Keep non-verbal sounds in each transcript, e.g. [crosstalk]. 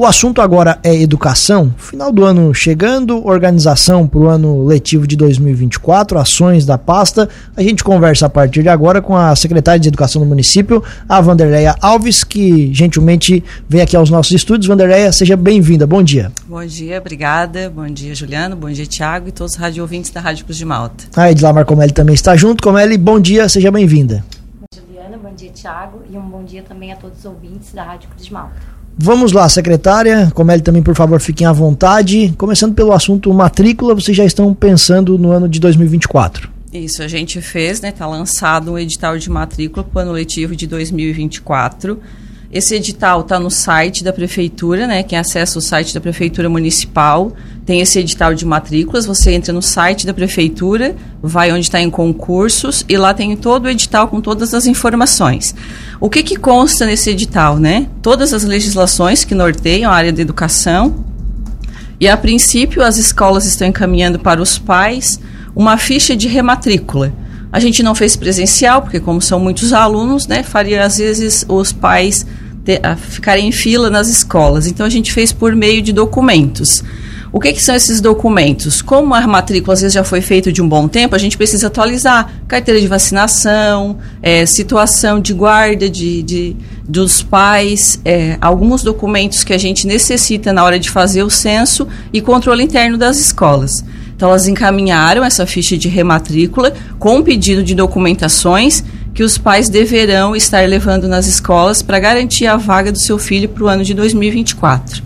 O assunto agora é educação. Final do ano chegando, organização para o ano letivo de 2024, ações da pasta. A gente conversa a partir de agora com a secretária de Educação do município, a Vanderleia Alves, que gentilmente vem aqui aos nossos estúdios. Vanderleia, seja bem-vinda. Bom dia. Bom dia, obrigada. Bom dia, Juliano. Bom dia, Tiago e todos os rádio ouvintes da Rádio Cruz de Malta. A Edlamar Comelli também está junto. Comelli, bom dia, seja bem-vinda. Juliana, bom dia, Tiago, e um bom dia também a todos os ouvintes da Rádio Cruz de Malta. Vamos lá, secretária. Comelli também, por favor, fiquem à vontade. Começando pelo assunto matrícula, vocês já estão pensando no ano de 2024? Isso, a gente fez, né? Está lançado um edital de matrícula para o ano letivo de 2024. Esse edital está no site da prefeitura, né? Quem acessa o site da prefeitura municipal tem esse edital de matrículas. Você entra no site da prefeitura, vai onde está em concursos e lá tem todo o edital com todas as informações. O que, que consta nesse edital, né? Todas as legislações que norteiam a área da educação. E a princípio as escolas estão encaminhando para os pais uma ficha de rematrícula. A gente não fez presencial, porque como são muitos alunos, né, faria às vezes os pais ter, ficarem em fila nas escolas. Então a gente fez por meio de documentos. O que, que, são esses documentos? Como a matrícula às vezes já foi feita de um bom tempo, a gente precisa atualizar carteira de vacinação, é, situação de guarda de, de dos pais, é, alguns documentos que a gente necessita na hora de fazer o censo e controle interno das escolas. Então, elas encaminharam essa ficha de rematrícula com pedido de documentações que os pais deverão estar levando nas escolas para garantir a vaga do seu filho para o ano de 2024.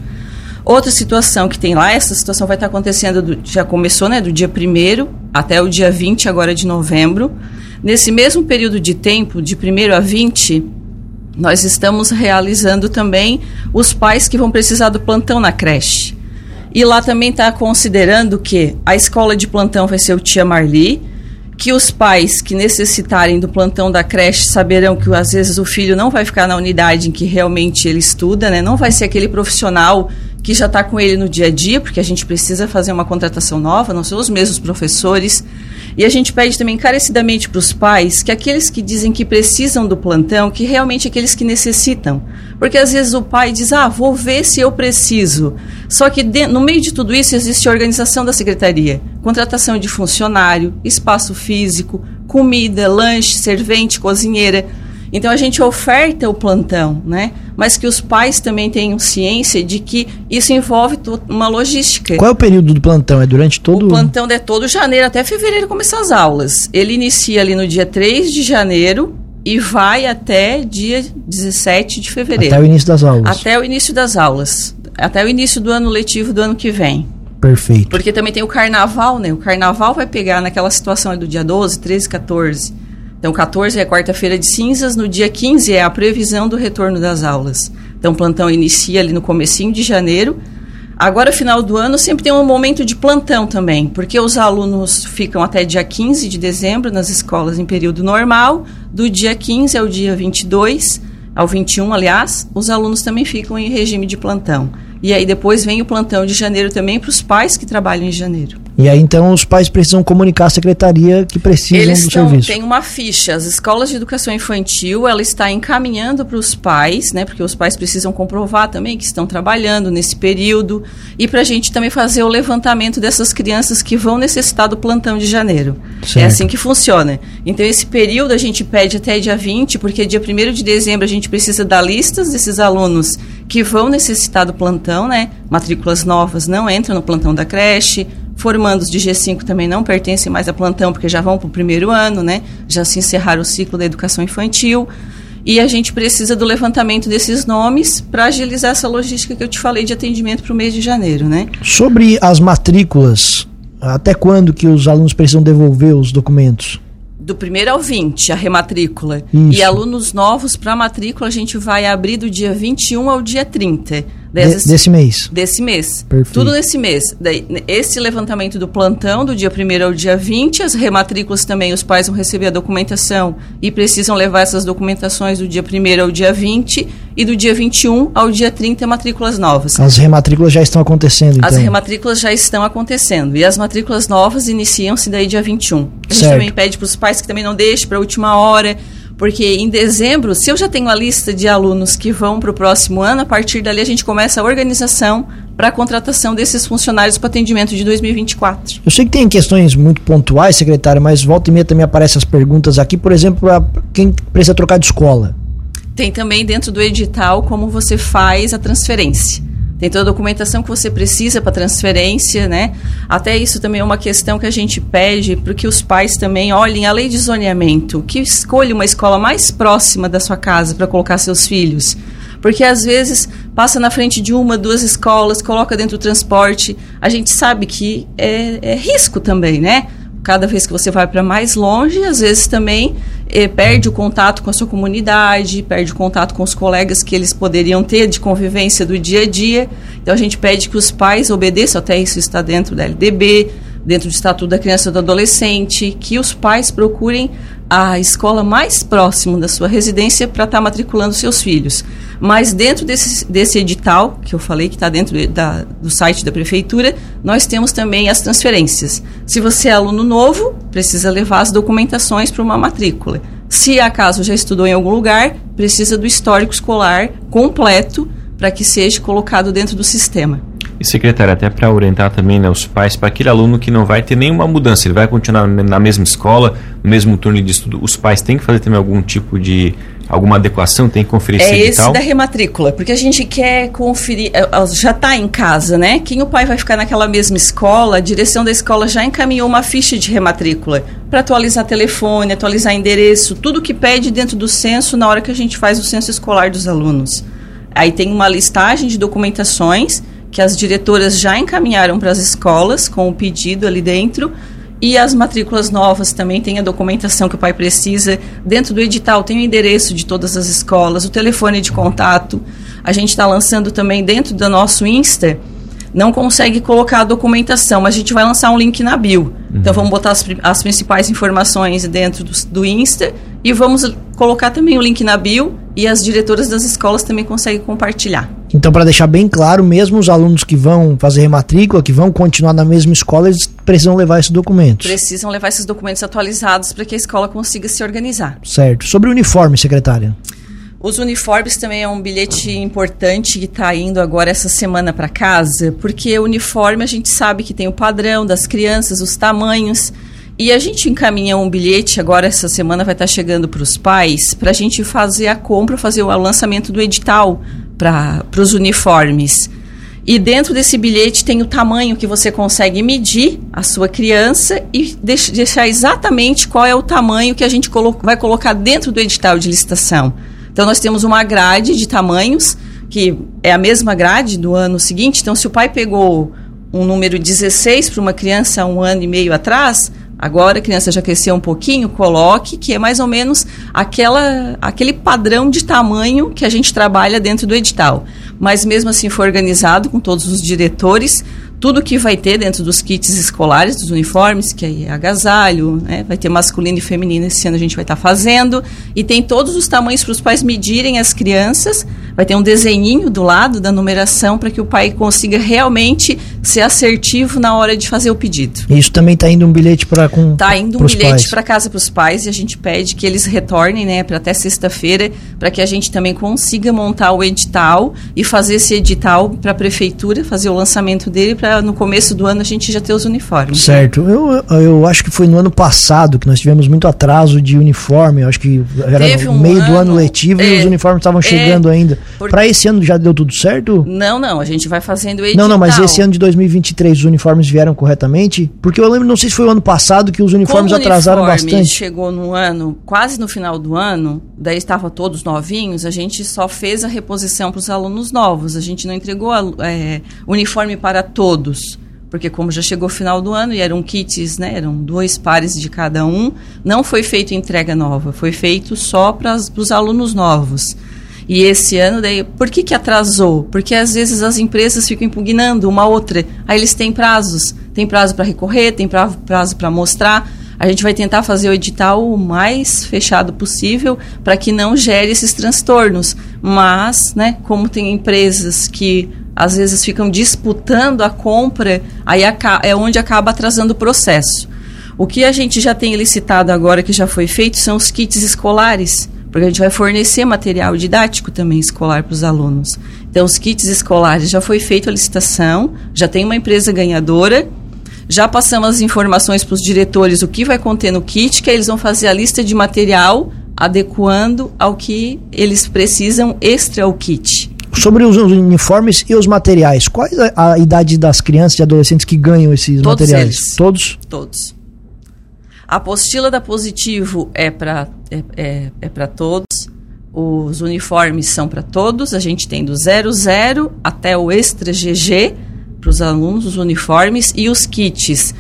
Outra situação que tem lá, essa situação vai estar acontecendo, do, já começou né, do dia 1 até o dia 20 agora de novembro. Nesse mesmo período de tempo, de 1 a 20, nós estamos realizando também os pais que vão precisar do plantão na creche. E lá também está considerando que a escola de plantão vai ser o Tia Marli, que os pais que necessitarem do plantão da creche saberão que às vezes o filho não vai ficar na unidade em que realmente ele estuda, né? Não vai ser aquele profissional que já está com ele no dia a dia, porque a gente precisa fazer uma contratação nova, não são os mesmos professores. E a gente pede também encarecidamente para os pais que aqueles que dizem que precisam do plantão, que realmente aqueles que necessitam. Porque às vezes o pai diz, ah, vou ver se eu preciso. Só que de, no meio de tudo isso existe a organização da secretaria, contratação de funcionário, espaço físico, comida, lanche, servente, cozinheira. Então a gente oferta o plantão, né? Mas que os pais também tenham ciência de que isso envolve uma logística. Qual é o período do plantão? É durante todo o plantão é todo janeiro até fevereiro começar as aulas. Ele inicia ali no dia 3 de janeiro e vai até dia 17 de fevereiro. Até o início das aulas. Até o início das aulas. Até o início do ano letivo do ano que vem. Perfeito. Porque também tem o carnaval, né? O carnaval vai pegar naquela situação do dia 12, 13, 14. Então, 14 é quarta-feira de cinzas, no dia 15 é a previsão do retorno das aulas. Então, o plantão inicia ali no comecinho de janeiro. Agora, final do ano, sempre tem um momento de plantão também, porque os alunos ficam até dia 15 de dezembro nas escolas em período normal, do dia 15 ao dia 22, ao 21, aliás, os alunos também ficam em regime de plantão. E aí depois vem o plantão de janeiro também para os pais que trabalham em janeiro. E aí então os pais precisam comunicar à secretaria que precisam Eles do estão, serviço. Tem uma ficha. As escolas de educação infantil ela está encaminhando para os pais, né? Porque os pais precisam comprovar também que estão trabalhando nesse período e para a gente também fazer o levantamento dessas crianças que vão necessitar do plantão de janeiro. É certo. É assim que funciona. Então esse período a gente pede até dia 20, porque dia 1 de dezembro a gente precisa dar listas desses alunos que vão necessitar do plantão, né? Matrículas novas não entram no plantão da creche Formandos de G5 também não pertencem mais a plantão, porque já vão para o primeiro ano, né? Já se encerraram o ciclo da educação infantil. E a gente precisa do levantamento desses nomes para agilizar essa logística que eu te falei de atendimento para o mês de janeiro, né? Sobre as matrículas, até quando que os alunos precisam devolver os documentos? Do primeiro ao 20, a rematrícula. Isso. E alunos novos para matrícula a gente vai abrir do dia 21 ao dia 30 Dessas, desse mês. Desse mês. Perfeito. Tudo nesse mês. Daí, esse levantamento do plantão, do dia 1 ao dia 20, as rematrículas também, os pais vão receber a documentação e precisam levar essas documentações do dia 1 ao dia 20 e do dia 21 ao dia 30 matrículas novas. As rematrículas já estão acontecendo, então? As rematrículas já estão acontecendo. E as matrículas novas iniciam-se daí dia 21. A gente certo. também pede para os pais que também não deixem para a última hora Porque em dezembro, se eu já tenho a lista de alunos que vão para o próximo ano, a partir dali a gente começa a organização para a contratação desses funcionários para atendimento de 2024. Eu sei que tem questões muito pontuais, secretária, mas volta e meia também aparecem as perguntas aqui, por exemplo, para quem precisa trocar de escola. Tem também dentro do edital como você faz a transferência. Tem toda a documentação que você precisa para transferência, né? Até isso também é uma questão que a gente pede para que os pais também olhem a lei de zoneamento, que escolha uma escola mais próxima da sua casa para colocar seus filhos. Porque às vezes passa na frente de uma, duas escolas, coloca dentro do transporte. A gente sabe que é, é risco também, né? cada vez que você vai para mais longe, às vezes também eh, perde o contato com a sua comunidade, perde o contato com os colegas que eles poderiam ter de convivência do dia a dia. Então a gente pede que os pais obedeçam, até isso está dentro da LDB, dentro do Estatuto da Criança e do Adolescente, que os pais procurem a escola mais próxima da sua residência para estar tá matriculando seus filhos. Mas dentro desse, desse edital, que eu falei que está dentro da, do site da prefeitura, nós temos também as transferências. Se você é aluno novo, precisa levar as documentações para uma matrícula. Se acaso já estudou em algum lugar, precisa do histórico escolar completo para que seja colocado dentro do sistema. E secretário, até para orientar também né, os pais, para aquele aluno que não vai ter nenhuma mudança, ele vai continuar na mesma escola, no mesmo turno de estudo, os pais têm que fazer também algum tipo de alguma adequação, tem que conferir é esse esse da rematrícula, porque a gente quer conferir, é, já está em casa, né? Quem o pai vai ficar naquela mesma escola, a direção da escola já encaminhou uma ficha de rematrícula para atualizar telefone, atualizar endereço, tudo que pede dentro do censo na hora que a gente faz o censo escolar dos alunos. Aí tem uma listagem de documentações que as diretoras já encaminharam para as escolas com o pedido ali dentro. E as matrículas novas também tem a documentação que o pai precisa. Dentro do edital tem o endereço de todas as escolas, o telefone de contato. A gente está lançando também dentro do nosso Insta. Não consegue colocar a documentação, mas a gente vai lançar um link na bio. Uhum. Então vamos botar as, as principais informações dentro do, do Insta e vamos colocar também o link na bio e as diretoras das escolas também conseguem compartilhar. Então, para deixar bem claro, mesmo os alunos que vão fazer rematrícula, que vão continuar na mesma escola, eles precisam levar esses documentos. Precisam levar esses documentos atualizados para que a escola consiga se organizar. Certo. Sobre o uniforme, secretária. Os uniformes também é um bilhete importante que está indo agora essa semana para casa, porque o uniforme a gente sabe que tem o padrão das crianças, os tamanhos. E a gente encaminha um bilhete, agora essa semana vai estar chegando para os pais, para a gente fazer a compra, fazer o lançamento do edital para os uniformes. E dentro desse bilhete tem o tamanho que você consegue medir a sua criança e deixar exatamente qual é o tamanho que a gente colo vai colocar dentro do edital de licitação. Então, nós temos uma grade de tamanhos, que é a mesma grade do ano seguinte. Então, se o pai pegou um número 16 para uma criança um ano e meio atrás, Agora a criança já cresceu um pouquinho, coloque, que é mais ou menos aquela, aquele padrão de tamanho que a gente trabalha dentro do edital. Mas mesmo assim foi organizado com todos os diretores, tudo que vai ter dentro dos kits escolares, dos uniformes, que é agasalho, né? vai ter masculino e feminino, esse ano a gente vai estar tá fazendo, e tem todos os tamanhos para os pais medirem as crianças, vai ter um desenhinho do lado da numeração para que o pai consiga realmente ser assertivo na hora de fazer o pedido. Isso também está indo um bilhete para com Está indo um bilhete para casa para os pais e a gente pede que eles retornem, né, para até sexta-feira, para que a gente também consiga montar o edital e fazer esse edital para a prefeitura, fazer o lançamento dele para no começo do ano a gente já ter os uniformes. Certo. Eu, eu acho que foi no ano passado que nós tivemos muito atraso de uniforme. Eu acho que era Teve no um meio ano, do ano letivo é, e os uniformes estavam é, chegando ainda. Para esse ano já deu tudo certo? Não, não. A gente vai fazendo edital. Não, não, mas esse ano de 2023 os uniformes vieram corretamente? Porque eu lembro, não sei se foi o ano passado que os uniformes Como atrasaram uniforme bastante. chegou no ano, quase no final do ano, daí estavam todos novinhos, a gente só fez a reposição para os alunos novos. A gente não entregou a, é, uniforme para todos porque como já chegou o final do ano e eram kits, né, eram dois pares de cada um, não foi feito entrega nova, foi feito só para os alunos novos. E esse ano, daí, por que, que atrasou? Porque às vezes as empresas ficam impugnando uma outra. Aí eles têm prazos. Tem prazo para recorrer, tem prazo para mostrar. A gente vai tentar fazer o edital o mais fechado possível para que não gere esses transtornos. Mas, né, como tem empresas que às vezes ficam disputando a compra, aí é onde acaba atrasando o processo. O que a gente já tem licitado agora, que já foi feito, são os kits escolares, porque a gente vai fornecer material didático também escolar para os alunos. Então, os kits escolares já foi feita a licitação, já tem uma empresa ganhadora, já passamos as informações para os diretores o que vai conter no kit, que eles vão fazer a lista de material adequando ao que eles precisam extra ao kit. Sobre os uniformes e os materiais, qual é a idade das crianças e adolescentes que ganham esses Todos materiais? Eles. Todos? Todos. A apostila da Positivo é para é, é, é para todos. Os uniformes são para todos. A gente tem do 00 até o Extra GG para os alunos, os uniformes e os kits.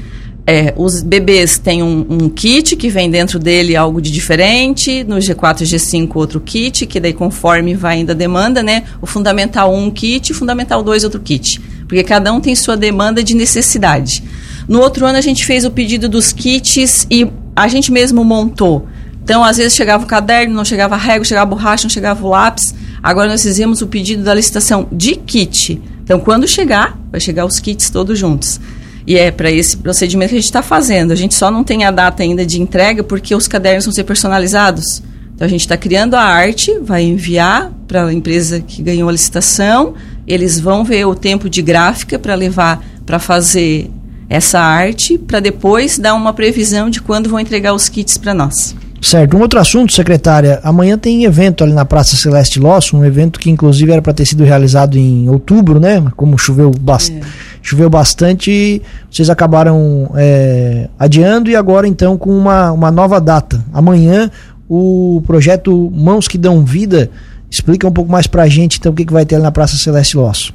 É, os bebês têm um, um, kit que vem dentro dele algo de diferente, no G4 e G5 outro kit, que daí conforme vai indo a demanda, né? O Fundamental 1 um kit, o Fundamental 2 outro kit. Porque cada um tem sua demanda de necessidade. No outro ano a gente fez o pedido dos kits e a gente mesmo montou. Então, às vezes chegava o caderno, não chegava a régua, chegava a borracha, não chegava o lápis. Agora nós fizemos o pedido da licitação de kit. Então, quando chegar, vai chegar os kits todos juntos. E é para esse procedimento que a gente está fazendo. A gente só não tem a data ainda de entrega porque os cadernos vão ser personalizados. Então a gente está criando a arte, vai enviar para a empresa que ganhou a licitação. Eles vão ver o tempo de gráfica para levar para fazer essa arte, para depois dar uma previsão de quando vão entregar os kits para nós. Certo. Um outro assunto, secretária. Amanhã tem evento ali na Praça Celeste Losso, um evento que inclusive era para ter sido realizado em outubro, né? Como choveu bastante. É choveu bastante, vocês acabaram é, adiando e agora então com uma, uma nova data. Amanhã o projeto Mãos que Dão Vida. Explica um pouco mais pra gente então o que, que vai ter na Praça Celeste Losso.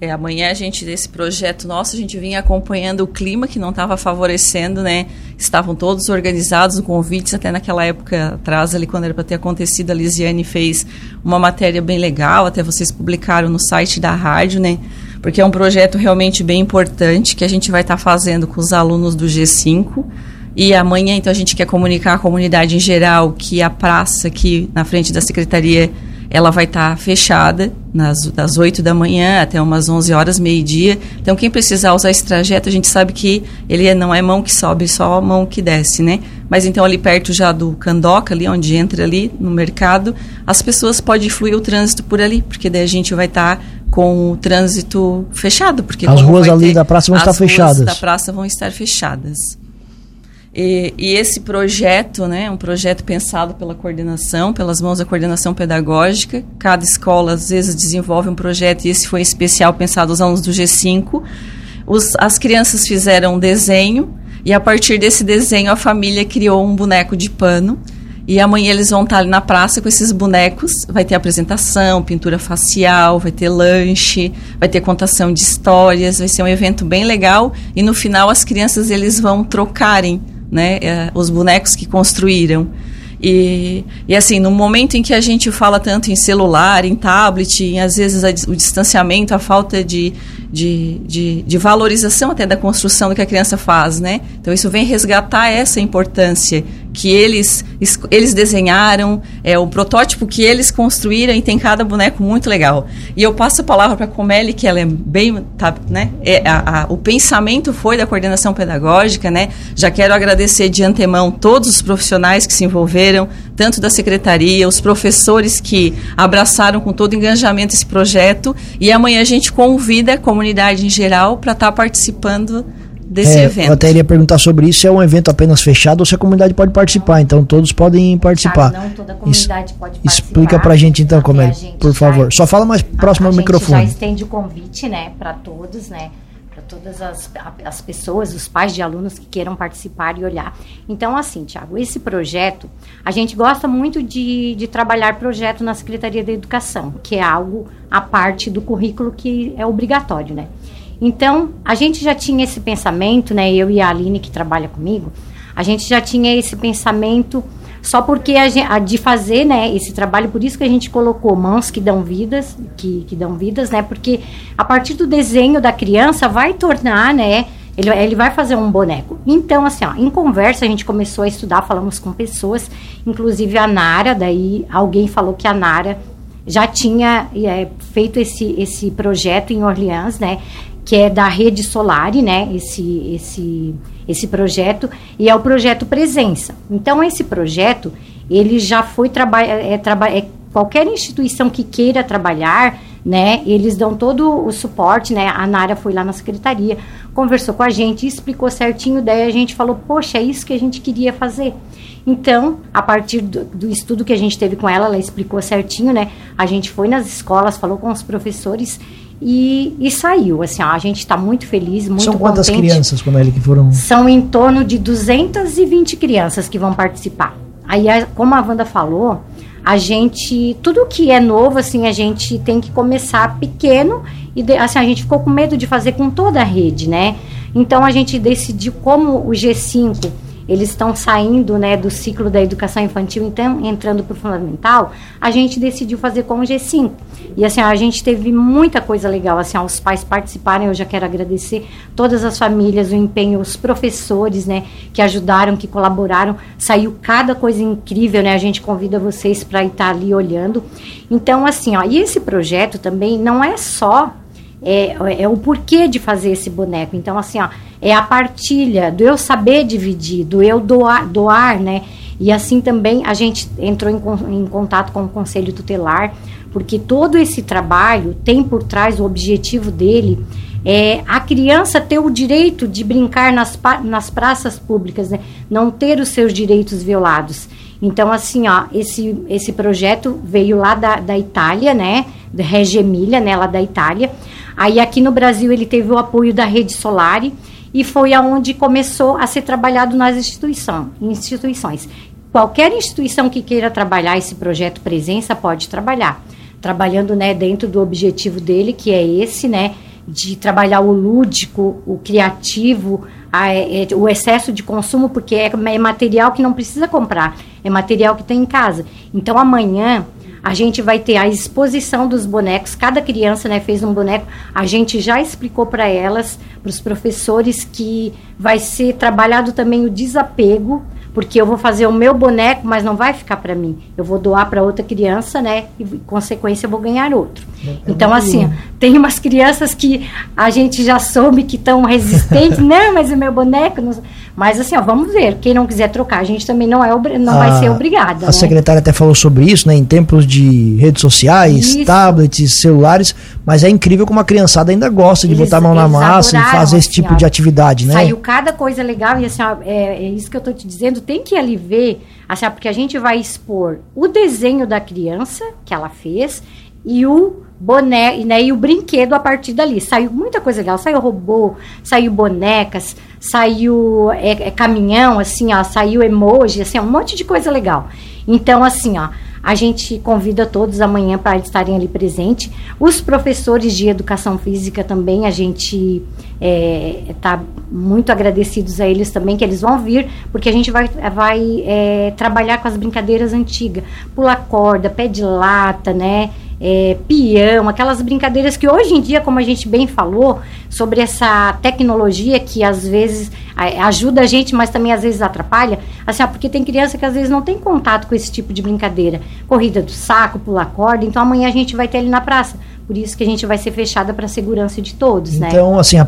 É, amanhã a gente, desse projeto nosso, a gente vinha acompanhando o clima que não estava favorecendo, né? Estavam todos organizados, convites até naquela época atrás, ali quando era para ter acontecido, a Lisiane fez uma matéria bem legal, até vocês publicaram no site da rádio, né? Porque é um projeto realmente bem importante que a gente vai estar tá fazendo com os alunos do G5. E amanhã, então, a gente quer comunicar à comunidade em geral que a praça aqui na frente da secretaria ela vai estar tá fechada nas, das 8 da manhã até umas 11 horas, meio-dia. Então, quem precisar usar esse trajeto, a gente sabe que ele é, não é mão que sobe, só mão que desce, né? Mas então, ali perto já do Candoca, ali onde entra ali no mercado, as pessoas podem fluir o trânsito por ali, porque daí a gente vai estar tá com o trânsito fechado. Porque as ruas ali ter, da praça vão estar fechadas. As ruas da praça vão estar fechadas. E, e, esse projeto, né, um projeto pensado pela coordenação, pelas mãos da coordenação pedagógica. Cada escola, às vezes, desenvolve um projeto, e esse foi especial pensado aos alunos do G5. Os, as crianças fizeram um desenho, e a partir desse desenho, a família criou um boneco de pano. E amanhã eles vão estar ali na praça com esses bonecos. Vai ter apresentação, pintura facial, vai ter lanche, vai ter contação de histórias. Vai ser um evento bem legal. E no final, as crianças eles vão trocarem né, é, os bonecos que construíram. E, e assim, no momento em que a gente fala tanto em celular, em tablet, em, às vezes a, o distanciamento, a falta de, de, de, de, valorização até da construção do que a criança faz, né? Então isso vem resgatar essa importância que eles, eles desenharam, é o protótipo que eles construíram e tem cada boneco muito legal. E eu passo a palavra para a Comelli, que ela é bem, tá, né? É, a, a, o pensamento foi da coordenação pedagógica, né? Já quero agradecer de antemão todos os profissionais que se envolveram, tanto da secretaria, os professores que abraçaram com todo engajamento esse projeto e amanhã a gente convida a comunidade em geral para estar tá participando desse é, evento. Eu até iria perguntar sobre isso, se é um evento apenas fechado ou se a comunidade pode participar. Então todos podem participar. não toda a comunidade es, pode participar. Explica pra gente então, como é, por favor. Só fala mais próximo ao microfone. A gente já estende o convite, né, para todos, né? Para todas as, as pessoas, os pais de alunos que queiram participar e olhar. Então, assim, Tiago, esse projeto, a gente gosta muito de, de trabalhar projeto na Secretaria da Educação, que é algo a parte do currículo que é obrigatório, né? Então, a gente já tinha esse pensamento, né? Eu e a Aline, que trabalha comigo, a gente já tinha esse pensamento só porque a, gente, a de fazer, né, esse trabalho, por isso que a gente colocou mãos que dão vidas, que, que dão vidas, né? Porque a partir do desenho da criança vai tornar, né? Ele, ele vai fazer um boneco. Então, assim, ó, em conversa a gente começou a estudar, falamos com pessoas, inclusive a Nara, daí alguém falou que a Nara já tinha é, feito esse, esse projeto em Orleans, né? Que é da Rede Solari, né? Esse, esse, esse projeto, e é o projeto Presença. Então, esse projeto, ele já foi trabalhar, é, é, qualquer instituição que queira trabalhar, né? Eles dão todo o suporte, né? A Nara foi lá na secretaria, conversou com a gente, explicou certinho, daí a gente falou, poxa, é isso que a gente queria fazer. Então, a partir do, do, estudo que a gente teve com ela, ela explicou certinho, né? A gente foi nas escolas, falou com os professores e, e saiu. Assim, ó, a gente está muito feliz, muito São quantas contente. crianças, quando ele que foram? São em torno de 220 crianças que vão participar. Aí, como a Wanda falou, a gente, tudo que é novo, assim, a gente tem que começar pequeno e, assim, a gente ficou com medo de fazer com toda a rede, né? Então, a gente decidiu, como o G5 eles estão saindo né, do ciclo da educação infantil, então entrando para o fundamental, a gente decidiu fazer com o G5. E assim, a gente teve muita coisa legal, assim, os pais participarem, eu já quero agradecer todas as famílias, o empenho, os professores, né, que ajudaram, que colaboraram, saiu cada coisa incrível, né, a gente convida vocês para estar ali olhando. Então, assim, ó, e esse projeto também não é só é, é o porquê de fazer esse boneco. Então, assim, ó, é a partilha, do eu saber dividir, do eu doar, doar né? E assim também a gente entrou em, em contato com o Conselho Tutelar, porque todo esse trabalho tem por trás o objetivo dele é a criança ter o direito de brincar nas, nas praças públicas, né? não ter os seus direitos violados. Então, assim, ó, esse, esse projeto veio lá da, da Itália, né? Da Reggio né? Lá da Itália. Aí aqui no Brasil ele teve o apoio da Rede Solari e foi aonde começou a ser trabalhado nas instituição, instituições. Qualquer instituição que queira trabalhar esse projeto presença pode trabalhar, trabalhando né, dentro do objetivo dele, que é esse, né, de trabalhar o lúdico, o criativo, a, é, é, o excesso de consumo, porque é, é material que não precisa comprar, é material que tem em casa. Então amanhã a gente vai ter a exposição dos bonecos. Cada criança né, fez um boneco. A gente já explicou para elas, para os professores, que vai ser trabalhado também o desapego porque eu vou fazer o meu boneco, mas não vai ficar para mim. Eu vou doar para outra criança, né? E, consequência, eu vou ganhar outro. É então, assim, tem umas crianças que a gente já soube que estão resistentes. [laughs] não, mas o meu boneco. Não... Mas, assim, ó, vamos ver. Quem não quiser trocar, a gente também não, é não a, vai ser obrigada. A né? secretária até falou sobre isso, né? Em tempos de redes sociais, isso. tablets, celulares. Mas é incrível como a criançada ainda gosta de eles, botar a mão na massa e fazer esse tipo assim, de atividade, né? Saiu cada coisa legal e, assim, ó, é, é isso que eu tô te dizendo tem que ali ver, assim, porque a gente vai expor o desenho da criança que ela fez e o boné, né, e o brinquedo a partir dali. Saiu muita coisa legal, saiu robô, saiu bonecas, saiu é, é, caminhão, assim, ó, saiu emoji, assim, um monte de coisa legal. Então, assim, ó, a gente convida todos amanhã para estarem ali presente. Os professores de educação física também, a gente está é, tá muito agradecidos a eles também, que eles vão vir, porque a gente vai, vai é, trabalhar com as brincadeiras antigas. Pular corda, pé de lata, né? É, peão, aquelas brincadeiras que hoje em dia, como a gente bem falou, sobre essa tecnologia que às vezes ajuda a gente, mas também às vezes atrapalha, assim, porque tem criança que às vezes não tem contato com esse tipo de brincadeira. Corrida do saco, pular corda, então amanhã a gente vai ter ali na praça. Por isso que a gente vai ser fechada para a segurança de todos, então, né? Então, assim, a,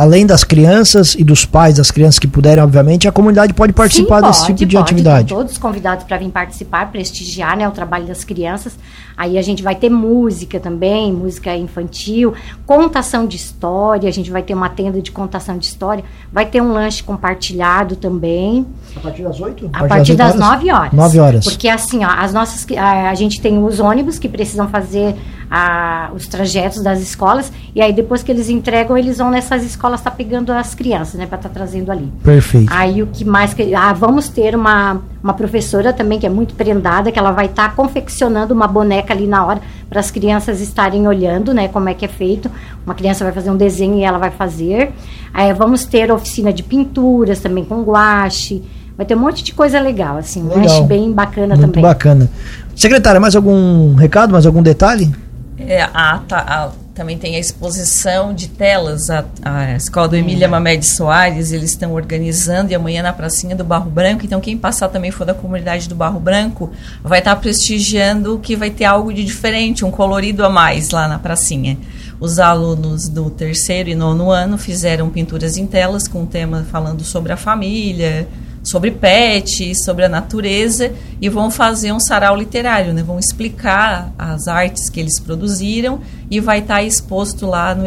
além das crianças e dos pais das crianças que puderem, obviamente, a comunidade pode participar Sim, pode, desse tipo de pode, atividade. Todos convidados para vir participar, prestigiar né, o trabalho das crianças. Aí a gente vai ter música também, música infantil, contação de história, a gente vai ter uma tenda de contação de história, vai ter um lanche compartilhado também. A partir das 8? A, a partir, das, das 9 horas. 9 horas. Porque assim, ó, as nossas a, a gente tem os ônibus que precisam fazer a, os trajetos das escolas e aí depois que eles entregam, eles vão nessas escolas estar tá pegando as crianças, né, para estar tá trazendo ali. Perfeito. Aí o que mais que ah, vamos ter uma uma professora também que é muito prendada, que ela vai estar tá confeccionando uma boneca ali na hora para as crianças estarem olhando, né, como é que é feito. Uma criança vai fazer um desenho e ela vai fazer. Aí vamos ter oficina de pinturas também com guache. Vai ter um monte de coisa legal, assim, legal. um bem bacana muito também. bacana. Secretária, mais algum recado, mais algum detalhe? É, a, a, também tem a exposição de telas. A, a Escola do Emília uhum. Mamed Soares, eles estão organizando e amanhã na pracinha do Barro Branco. Então, quem passar também for da comunidade do Barro Branco vai estar tá prestigiando que vai ter algo de diferente, um colorido a mais lá na pracinha. Os alunos do terceiro e nono ano fizeram pinturas em telas com o tema falando sobre a família, sobre pet, sobre a natureza e vão fazer um sarau literário, né? Vão explicar as artes que eles produziram e vai estar tá exposto lá no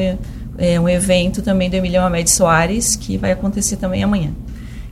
é, um evento também do Emílio Mamed Soares que vai acontecer também amanhã.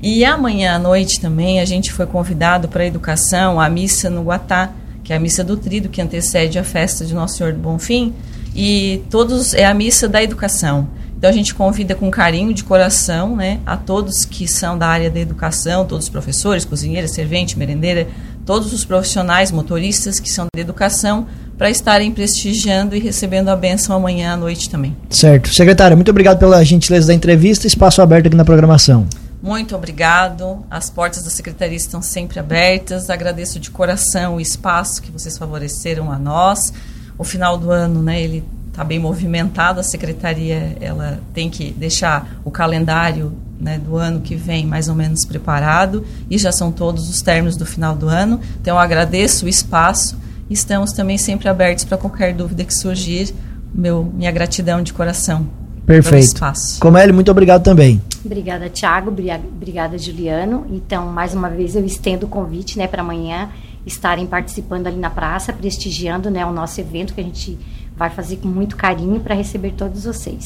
E amanhã à noite também a gente foi convidado para a educação, a missa no Guatá, que é a missa do Trido que antecede a festa de Nosso Senhor do Bonfim, e todos é a missa da educação. Então a gente convida com carinho de coração, né, a todos que são da área da educação, todos os professores, cozinheiras, servente, merendeira, todos os profissionais, motoristas que são da educação, para estarem prestigiando e recebendo a benção amanhã à noite também. Certo. Secretária, muito obrigado pela gentileza da entrevista. Espaço aberto aqui na programação. Muito obrigado. As portas da secretaria estão sempre abertas. Agradeço de coração o espaço que vocês favoreceram a nós. O final do ano, né, ele está bem movimentado, a secretaria ela tem que deixar o calendário né, do ano que vem mais ou menos preparado e já são todos os términos do final do ano. Então eu agradeço o espaço e estamos também sempre abertos para qualquer dúvida que surgir. Meu, minha gratidão de coração. Perfeito. Comelli, muito obrigado também. Obrigada, Tiago. Obrigada, Juliano. Então, mais uma vez, eu estendo o convite né, para amanhã estarem participando ali na praça, prestigiando né, o nosso evento que a gente vai fazer com muito carinho para receber todos vocês.